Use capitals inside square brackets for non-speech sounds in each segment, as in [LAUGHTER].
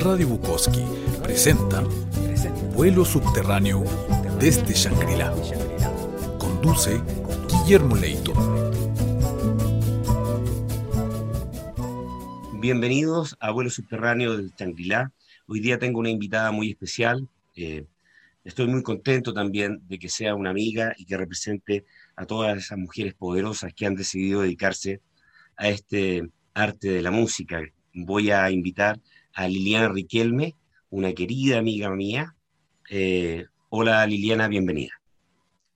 Radio Bukowski presenta Vuelo subterráneo desde Shangri-La. Conduce Guillermo Leito. Bienvenidos a Vuelo subterráneo desde Shangri-La. Hoy día tengo una invitada muy especial. Eh, estoy muy contento también de que sea una amiga y que represente a todas esas mujeres poderosas que han decidido dedicarse a este arte de la música. Voy a invitar a Liliana Riquelme, una querida amiga mía. Eh, hola Liliana, bienvenida.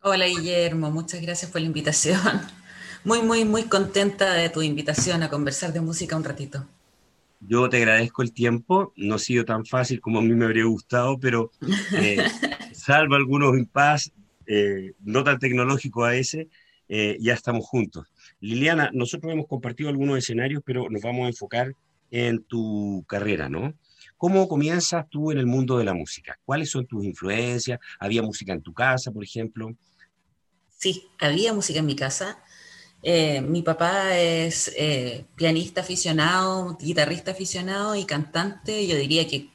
Hola Guillermo, muchas gracias por la invitación. [LAUGHS] Muy, muy, muy contenta de tu invitación a conversar de música un ratito. Yo te agradezco el tiempo, no ha sido tan fácil como a mí me habría gustado, pero eh, [LAUGHS] salvo algunos impas, eh, no tan tecnológicos a ese, ya estamos juntos. Liliana, nosotros hemos compartido algunos escenarios, pero nos vamos a enfocar en tu carrera, ¿no? ¿Cómo comienzas tú en el mundo de la música? ¿Cuáles son tus influencias? ¿Había música en tu casa, por ejemplo? Sí, había música en mi casa. Eh, mi papá es eh, pianista aficionado, guitarrista aficionado y cantante, yo diría que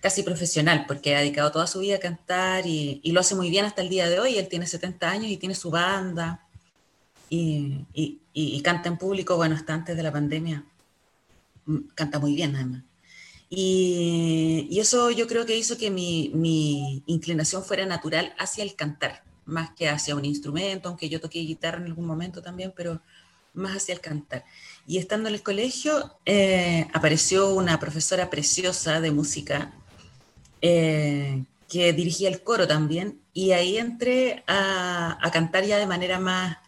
casi profesional, porque ha dedicado toda su vida a cantar y, lo hace muy bien hasta el día de hoy. Él tiene 70 años y tiene su banda y, y canta en público, bueno, hasta antes de la pandemia canta muy bien además. Y, y, eso yo creo que hizo que mi, mi, inclinación fuera natural hacia el cantar, más que hacia un instrumento, aunque yo toqué guitarra en algún momento también, pero más hacia el cantar. Y estando en el colegio, eh, apareció una profesora preciosa de música eh, que dirigía el coro también, y ahí entré a, a cantar ya de manera más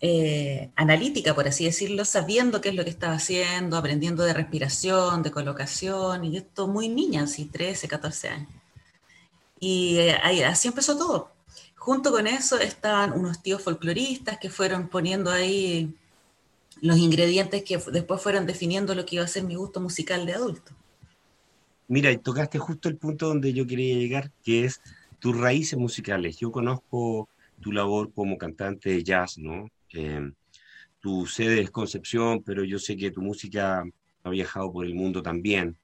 eh, analítica, por así decirlo, sabiendo qué es lo que estaba haciendo, aprendiendo de respiración, de colocación, y esto muy niña, así 13, 14 años. Y eh, así empezó todo. Junto con eso estaban unos tíos folcloristas que fueron poniendo ahí los ingredientes que después fueron definiendo lo que iba a ser mi gusto musical de adulto. Mira, y tocaste justo el punto donde yo quería llegar, que es tus raíces musicales. Yo conozco tu labor como cantante de jazz, ¿no? Eh, tu sede es Concepción, pero yo sé que tu música ha viajado por el mundo también.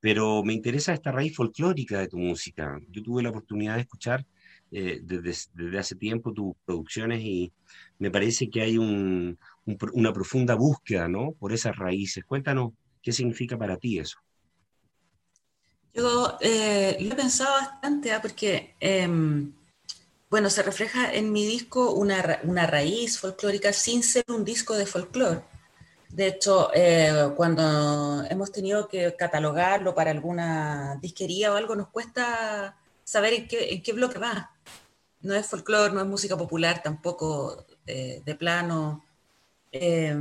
Pero me interesa esta raíz folclórica de tu música. Yo tuve la oportunidad de escuchar eh, desde, hace tiempo tus producciones y me parece que hay un, una profunda búsqueda ¿no? por esas raíces. Cuéntanos qué significa para ti eso. Yo eh, lo he pensado bastante, ¿ah? porque em, bueno, se refleja en mi disco una, una raíz folclórica sin ser un disco de folclore. De hecho, eh, cuando hemos tenido que catalogarlo para alguna disquería o algo, nos cuesta saber en qué, bloque va. No es folclore, no es música popular tampoco eh, de plano. Eh,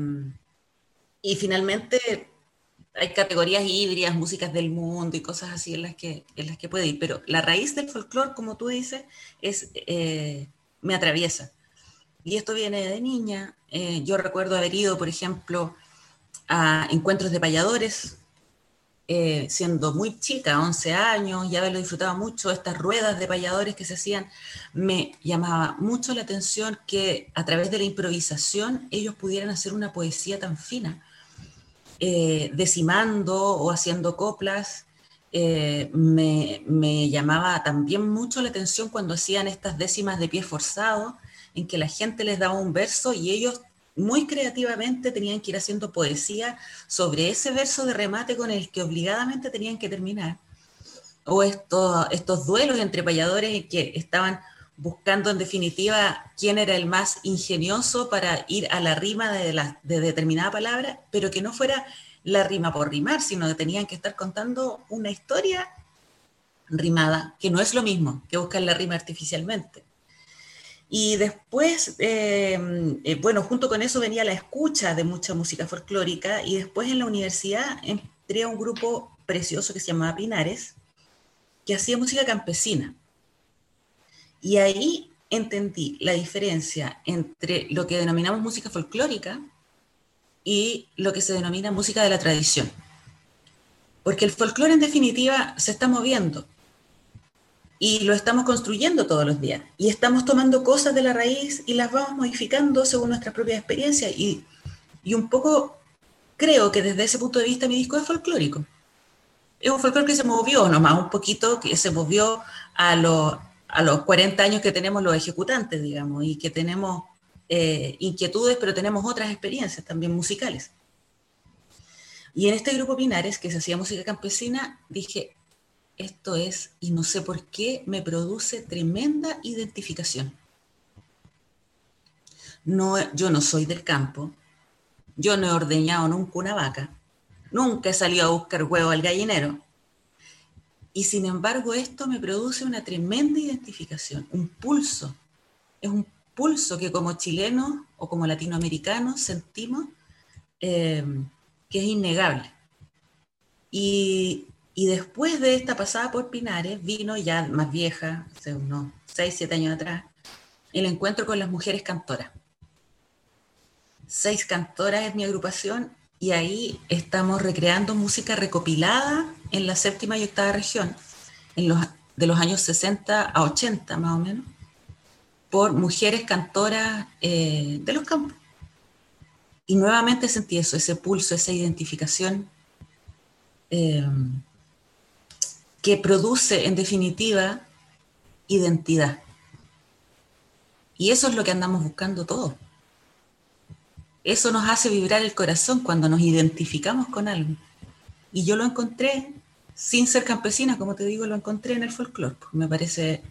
y finalmente hay categorías híbridas, músicas del mundo y cosas así en las que, en las que puede ir, pero la raíz del folclore, como tú dices, es, eh, me atraviesa. Y esto viene de niña. Eh, yo recuerdo haber ido, por ejemplo, a encuentros de payadores, eh, siendo muy chica, 11 años, ya lo disfrutaba mucho, estas ruedas de payadores que se hacían, me llamaba mucho la atención que a través de la improvisación ellos pudieran hacer una poesía tan fina eh, decimando o haciendo coplas. Eh, me, me, llamaba también mucho la atención cuando hacían estas décimas de pie forzado, en que la gente les daba un verso y ellos muy creativamente tenían que ir haciendo poesía sobre ese verso de remate con el que obligadamente tenían que terminar. O estos, estos duelos entre payadores que estaban buscando en definitiva quién era el más ingenioso para ir a la rima de, determinada palabra, pero que no fuera la rima por rimar, sino que tenían que estar contando una historia rimada, que no es lo mismo que buscar la rima artificialmente. Y después, eh, eh, bueno, junto con eso venía la escucha de mucha música folclórica y después en la universidad entré a un grupo precioso que se llamaba Pinares, que hacía música campesina y ahí entendí la diferencia entre lo que denominamos música folclórica y lo que se denomina música de la tradición. Porque el folclore en definitiva se está moviendo y lo estamos construyendo todos los días y estamos tomando cosas de la raíz y las vamos modificando según nuestra propia experiencia y, y un poco creo que desde ese punto de vista mi disco es folclórico. es un folclore que se movió nomás un poquito, que se movió a, los a los 40 años que tenemos los ejecutantes, digamos, y que tenemos eh, inquietudes, pero tenemos otras experiencias también musicales. Y en este grupo Pinares, que se hacía música campesina, dije, esto es, y no sé por qué, me produce tremenda identificación. No, yo no soy del campo, yo no he ordeñado nunca una vaca, nunca he salido a buscar huevo al gallinero. Y sin embargo esto me produce una tremenda identificación, un pulso. Es un pulso que como chilenos o como latinoamericanos sentimos eh, que es innegable. Y, y, después de esta pasada por Pinares, vino ya más vieja, hace unos 6, 7 años atrás, el encuentro con las mujeres cantoras. Seis cantoras es mi agrupación y ahí estamos recreando música recopilada en la séptima y octava región, en los, de los años 60 a 80 más o menos por mujeres cantoras eh, de los campos. Y nuevamente sentí eso, ese pulso, esa identificación eh, que produce en definitiva identidad. Y eso es lo que andamos buscando todos. Eso nos hace vibrar el corazón cuando nos identificamos con algo. Y yo lo encontré, sin ser campesina, como te digo, lo encontré en el folclore. Me parece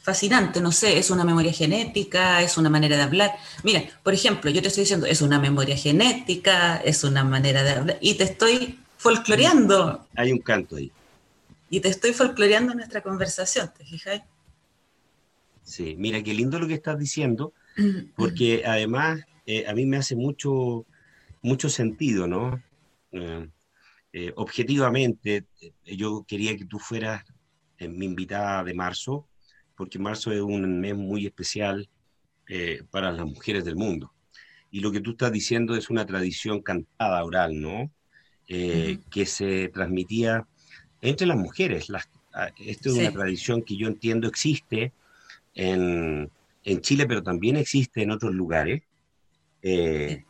fascinante, no sé, es una memoria genética, es una manera de hablar. Mira, por ejemplo, yo te estoy diciendo, es una memoria genética, es una manera de hablar, y te estoy folcloreando. Hay un canto ahí. Y te estoy folcloreando nuestra conversación, ¿te fijas? Sí, mira, qué lindo lo que estás diciendo, porque además eh, a mí me hace mucho, mucho sentido, ¿no? Eh, eh, objetivamente, yo quería que tú fueras mi invitada de marzo, porque marzo es un mes muy especial para las mujeres del mundo. Y lo que tú estás diciendo es una tradición cantada oral, ¿no? Que se transmitía entre las mujeres. Las, ah, esto es una tradición que yo entiendo existe en, en, Chile, pero también existe en otros lugares, eh,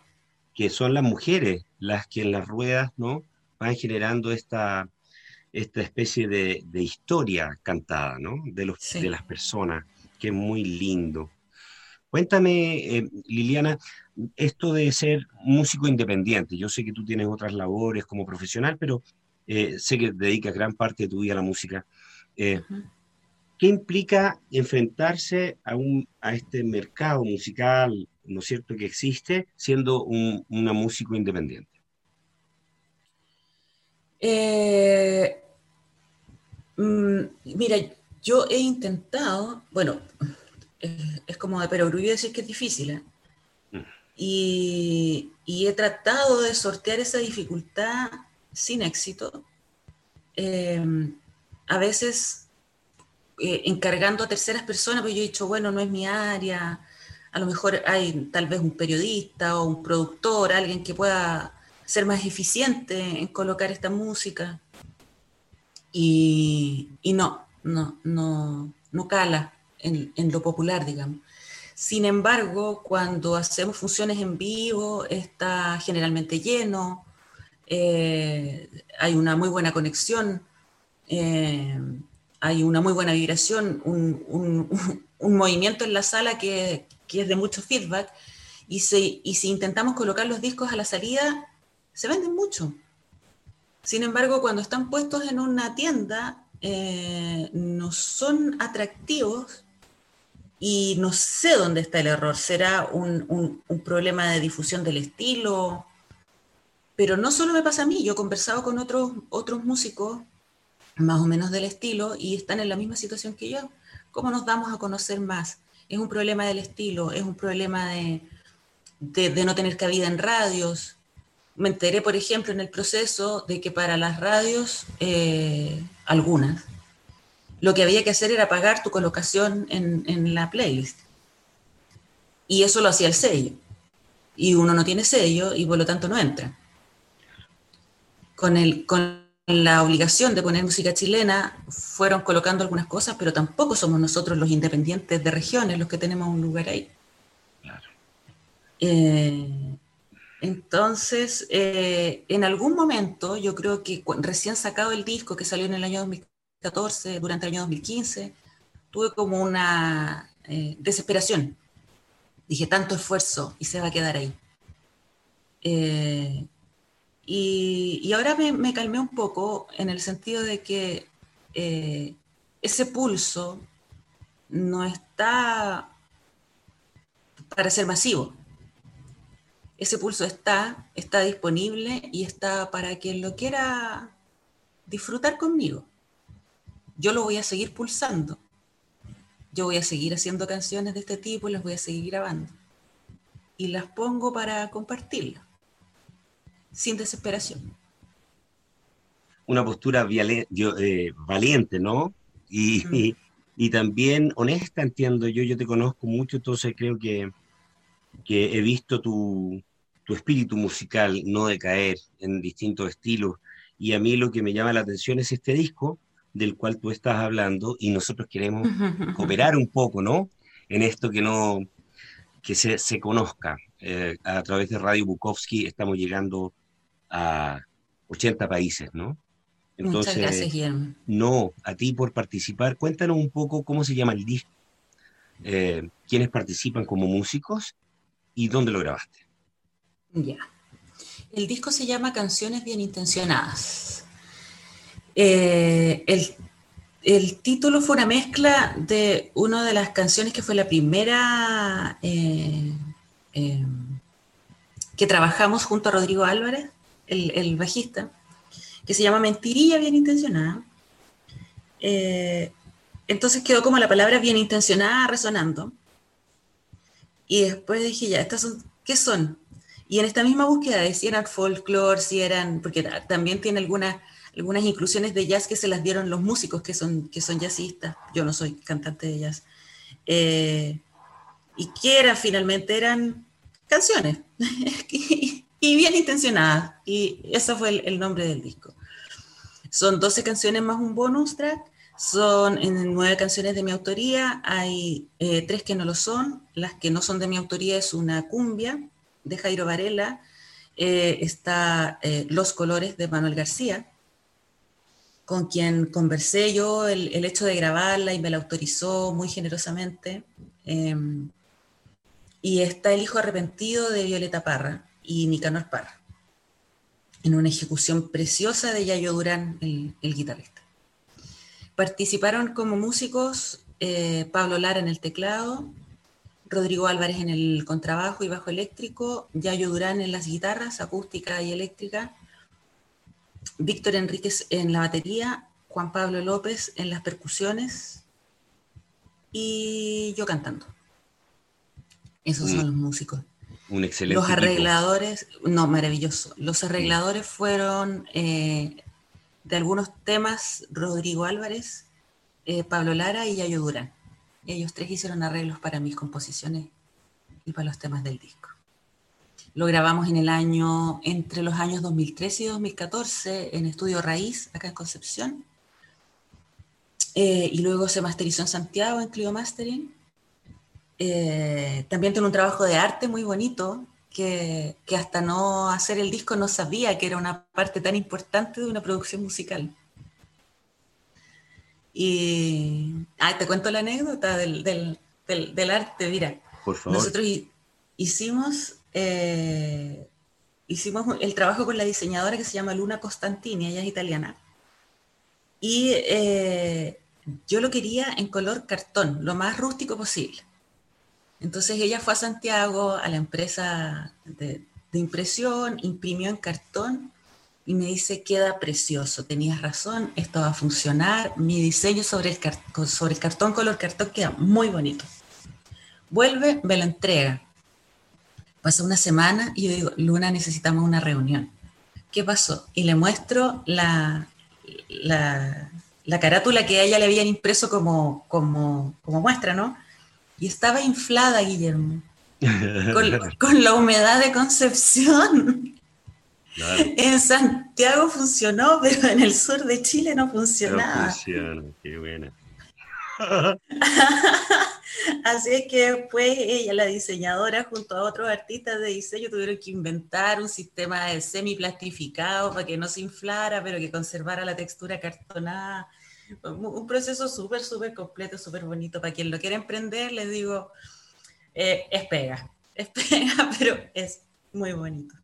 que son las mujeres las que en las ruedas, ¿no? Van generando esta, esta especie de, historia cantada, ¿no? De, los, de las personas, que es muy lindo. Cuéntame, eh, Liliana, esto de ser músico independiente. Yo sé que tú tienes otras labores como profesional, pero eh, sé que dedicas gran parte de tu vida a la música. Eh, ¿Qué implica enfrentarse a, un, a este mercado musical, ¿no es cierto?, que existe siendo un, una músico independiente? Eh, Mm, mira, yo he intentado, bueno, es como de perogrullo decir que es difícil, ¿eh? mm. y, he tratado de sortear esa dificultad sin éxito, em, a veces eh, encargando a terceras personas, pues yo he dicho, bueno, no es mi área, a lo mejor hay tal vez un periodista o un productor, alguien que pueda ser más eficiente en colocar esta música. Y, no, no, no, no cala en, lo popular, digamos. Sin embargo, cuando hacemos funciones en vivo, está generalmente lleno, eh, hay una muy buena conexión, eh, hay una muy buena vibración, un, [LAUGHS] movimiento en la sala que, es de mucho feedback, y si, intentamos colocar los discos a la salida, se venden mucho. Sin embargo, cuando están puestos en una tienda, eh, no son atractivos y no sé dónde está el error. ¿Será un, problema de difusión del estilo? Pero no solo me pasa a mí, yo he conversado con otros músicos más o menos del estilo y están en la misma situación que yo. ¿Cómo nos damos a conocer más? Es un problema del estilo, es un problema de, de no tener cabida en radios, me enteré, por ejemplo, en el proceso de que para las radios, eh, algunas, lo que había que hacer era pagar tu colocación en, la playlist. Y eso lo hacía el sello. Y uno no tiene sello y por lo tanto no entra. Con, el, con la obligación de poner música chilena, fueron colocando algunas cosas, pero tampoco somos nosotros los independientes de regiones los que tenemos un lugar ahí. Claro. Eh, Entonces, eh, en algún momento, yo creo que recién sacado el disco que salió en el año 2014, durante el año 2015, tuve como una eh, desesperación. Dije, tanto esfuerzo y se va a quedar ahí. Eh, y, ahora me, calmé un poco en el sentido de que ese pulso no está para ser masivo ese pulso está, está disponible y está para quien lo quiera disfrutar conmigo. Yo lo voy a seguir pulsando. Yo voy a seguir haciendo canciones de este tipo y las voy a seguir grabando. Y las pongo para compartirlas, sin desesperación. Una postura eh, valiente, ¿no? Y, mm. y, también honesta, entiendo yo. Yo te conozco mucho, entonces creo que, que he visto tu, tu espíritu musical no decaer en distintos estilos. Y a mí lo que me llama la atención es este disco del cual tú estás hablando y nosotros queremos [LAUGHS] cooperar un poco, ¿no? En esto que no, que se, se conozca. Eh, a través de Radio Bukowski estamos llegando a 80 países, ¿no? Entonces, Muchas gracias, Guillermo. No, a ti por participar. Cuéntanos un poco cómo se llama el disco, eh, quiénes participan como músicos y dónde lo grabaste. Ya. El disco se llama Canciones Bien Intencionadas. Eh, el, título fue una mezcla de una de las canciones que fue la primera eh, eh, que trabajamos junto a Rodrigo Álvarez, el, bajista, que se llama Mentirilla Bien Intencionada. entonces quedó como la palabra bien intencionada resonando. Y después dije, ya, estas ¿qué son? Y en esta misma búsqueda de si eran folclore, si eran, porque también tiene algunas, algunas inclusiones de jazz que se las dieron los músicos que son, que son jazzistas. Yo no soy cantante de jazz. Eh, y que eran finalmente eran canciones [LAUGHS] y, bien intencionadas. Y ese fue el, nombre del disco. Son 12 canciones más un bonus track. Son nueve canciones de mi autoría. Hay eh, tres que no lo son. Las que no son de mi autoría es una cumbia, de Jairo Varela, eh, está eh, Los Colores de Manuel García, con quien conversé yo el, hecho de grabarla y me la autorizó muy generosamente. Em, y está El Hijo Arrepentido de Violeta Parra y Nicanor Parra, en una ejecución preciosa de Yayo Durán, el, guitarrista. Participaron como músicos eh, Pablo Lara en el teclado, Rodrigo Álvarez en el contrabajo y bajo eléctrico, Yayo Durán en las guitarras, acústica y eléctrica, Víctor Enríquez en la batería, Juan Pablo López en las percusiones y yo cantando. Esos son los músicos. Un excelente. Los arregladores, no, maravilloso. Los arregladores fueron eh, de algunos temas Rodrigo Álvarez, eh, Pablo Lara y Yayo Durán. Ellos tres hicieron arreglos para mis composiciones y para los temas del disco. Lo grabamos en el año, entre los años 2013 y 2014 en Estudio Raíz, acá en Concepción. Eh, y luego se masterizó en Santiago, en Clio Mastering. Eh, también tiene un trabajo de arte muy bonito, que, que hasta no hacer el disco no sabía que era una parte tan importante de una producción musical. Y te cuento la anécdota del, del, arte, mira. Por favor. Nosotros hicimos, eh, hicimos el trabajo con la diseñadora que se llama Luna Costantini, ella es italiana. Y eh, yo lo quería en color cartón, lo más rústico posible. Entonces ella fue a Santiago, a la empresa de, impresión, imprimió en cartón y me dice, queda precioso, tenías razón, esto va a funcionar, mi diseño sobre el, sobre el cartón color cartón queda muy bonito. Vuelve, me lo entrega. Pasa una semana y yo digo, Luna, necesitamos una reunión. ¿Qué pasó? Y le muestro la, la, la carátula que a ella le habían impreso como, como, como muestra, ¿no? Y estaba inflada, Guillermo, [LAUGHS] con, con la humedad de Concepción. En Santiago funcionó, pero en el sur de Chile no funcionaba. No funciona, qué buena. [LAUGHS] Así es que después ella, la diseñadora, junto a otros artistas de diseño, tuvieron que inventar un sistema de semi-plastificado para que no se inflara, pero que conservara la textura cartonada. Un proceso súper, súper completo, súper bonito. Para quien lo quiera emprender, les digo, eh, es pega, [LAUGHS] es pega, pero es muy bonito.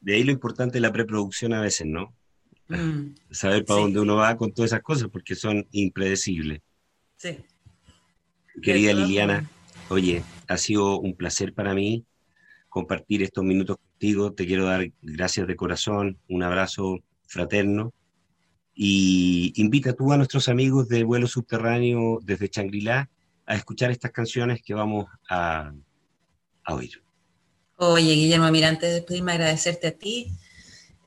De ahí lo importante es la preproducción a veces, ¿no? Mm, Saber para dónde uno va con todas esas cosas, porque son impredecibles. Sí. Querida Liliana, oye, ha sido un placer para mí compartir estos minutos contigo. Te quiero dar gracias de corazón, un abrazo fraterno. Y invita tú a nuestros amigos de vuelo subterráneo desde Changrila a escuchar estas canciones que vamos a, oír. Oye, Guillermo, mira, antes de despedirme, agradecerte a ti.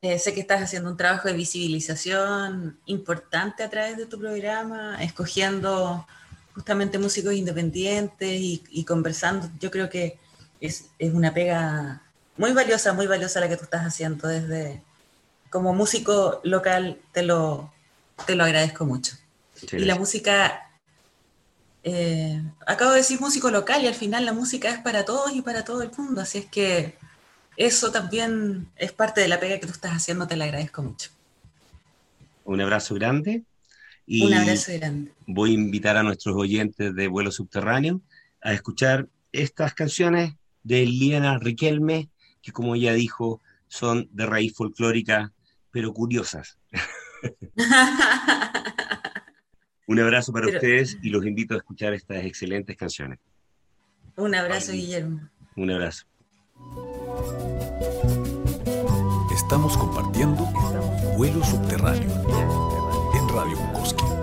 Eh, sé que estás haciendo un trabajo de visibilización importante a través de tu programa, escogiendo justamente músicos independientes y, conversando. Yo creo que es, una pega muy valiosa, muy valiosa la que tú estás haciendo desde como músico local, te lo, te lo agradezco mucho. y la música, eh, acabo de decir músico local y al final la música es para todos y para todo el mundo, así es que eso también es parte de la pega que tú estás haciendo, te la agradezco mucho. Un abrazo grande y Un abrazo grande. Voy a invitar a nuestros oyentes de vuelo subterráneo a escuchar estas canciones de Liana Riquelme, que como ella dijo, son de raíz folclórica, pero curiosas. [LAUGHS] Un abrazo para ustedes y los invito a escuchar estas excelentes canciones. Un abrazo, Guillermo. Un abrazo. Estamos compartiendo vuelo subterráneo Radio Bukowski.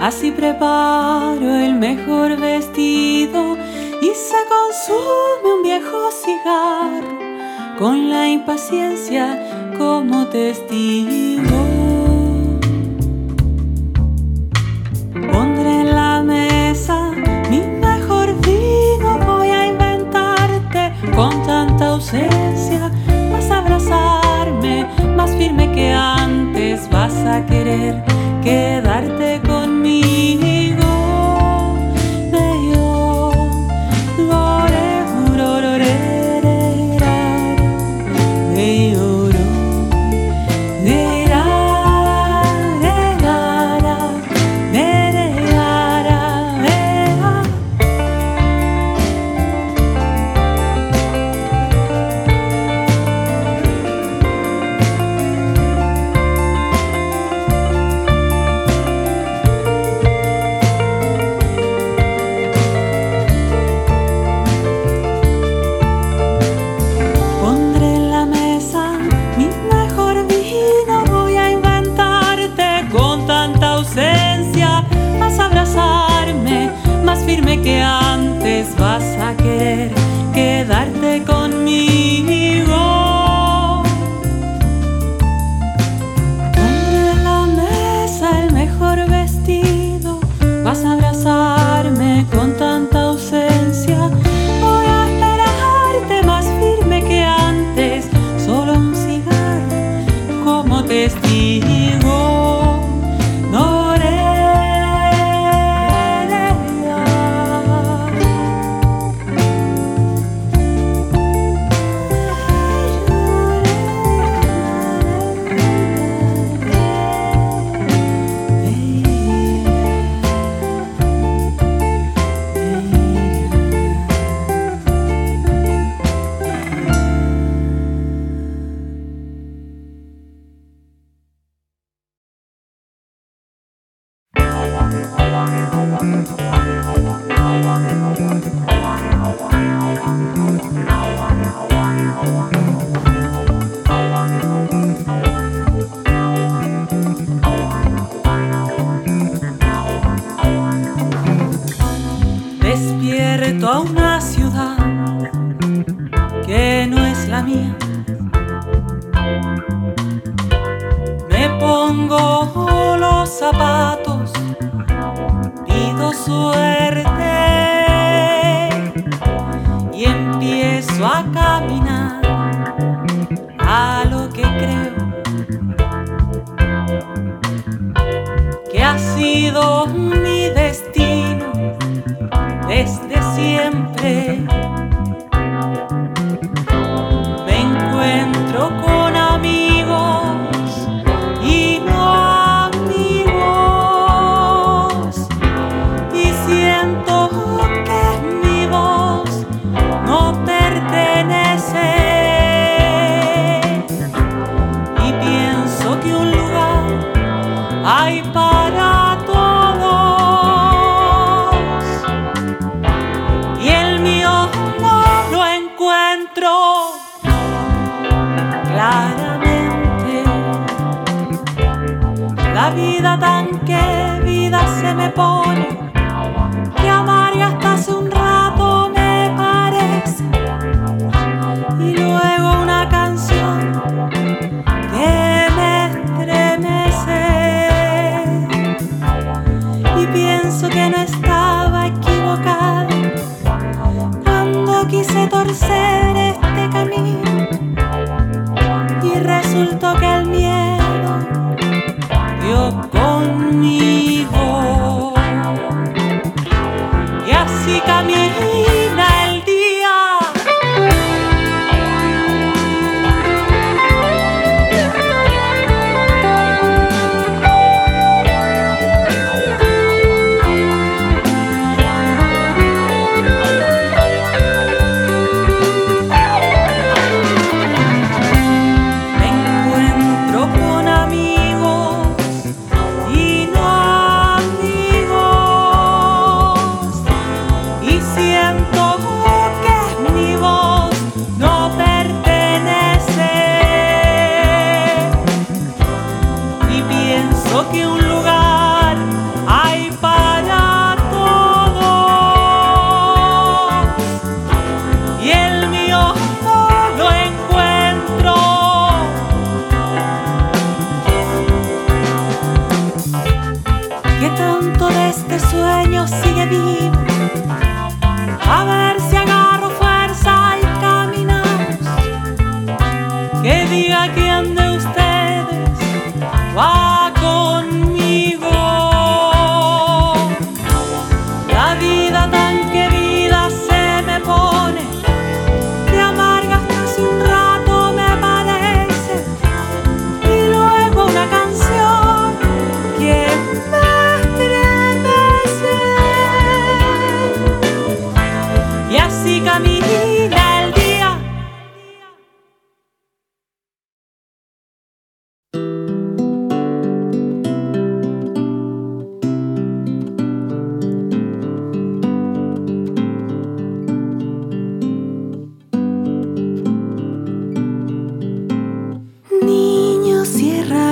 Así preparo el mejor vestido y se consume un viejo cigarro con la impaciencia como testigo. Pondré en la mesa mi mejor vino, voy a inventarte con tanta ausencia. Vas a abrazarme más firme que antes, vas a querer quedarte a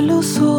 olhos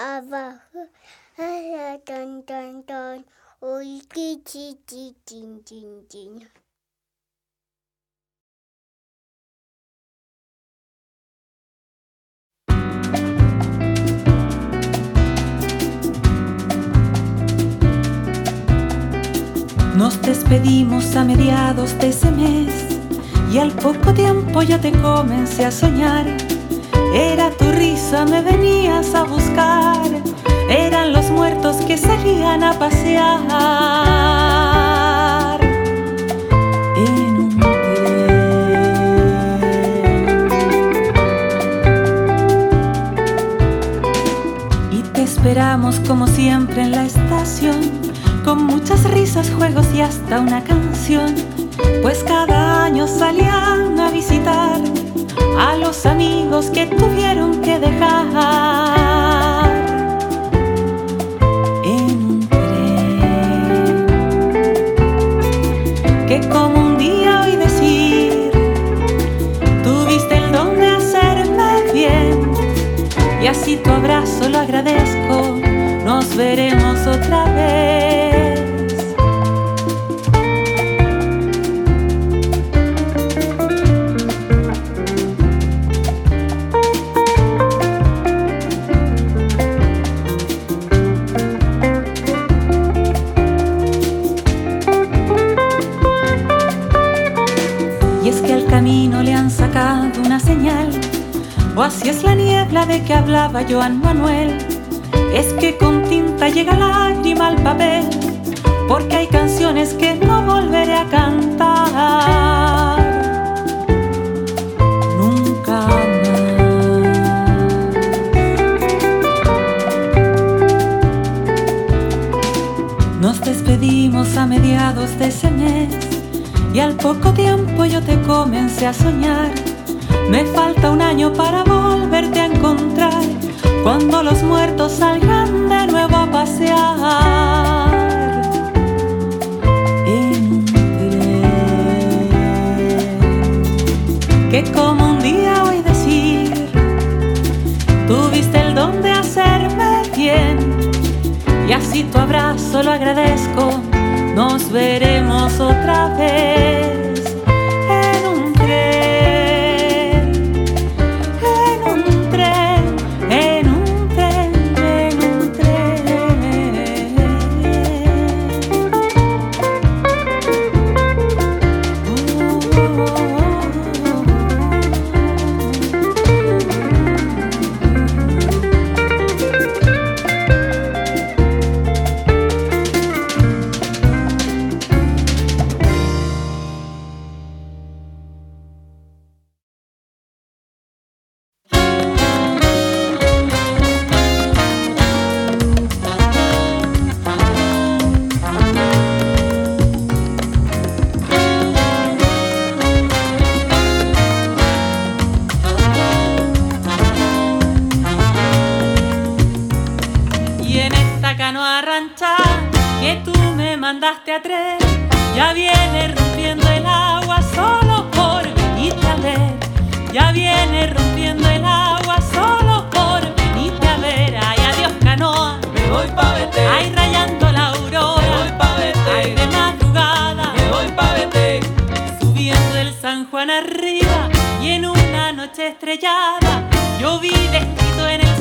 abajo. Ala, ton, ton, ton. Uy, chi, chi, chi, chin, chin, chin. Nos despedimos a mediados de ese mes y al poco tiempo ya te comencé a soñar. Era tu risa, me venías a buscar. Eran los muertos que salían a pasear. En un. Y te esperamos como siempre en la estación, con muchas risas, juegos y hasta una canción. Pues cada año salían a visitar a los amigos que tuvieron que dejar en. Que como un día hoy decir, tuviste el don de hacerme bien y así tu abrazo lo agradezco. Nos veremos otra vez. Así es la niebla de que hablaba Joan Manuel. Es que con tinta llega lágrima al papel, porque hay canciones que no volveré a cantar. Nunca más. Nos despedimos a mediados de ese mes y al poco tiempo yo te comencé a soñar. Me falta un año para volverte a cuando los muertos salgan de nuevo a pasear. Que como un día hoy decir, tuviste el don de hacerme bien y así tu abrazo lo agradezco. Nos veremos otra vez Juan arriba y en una noche estrellada yo vi descrito en el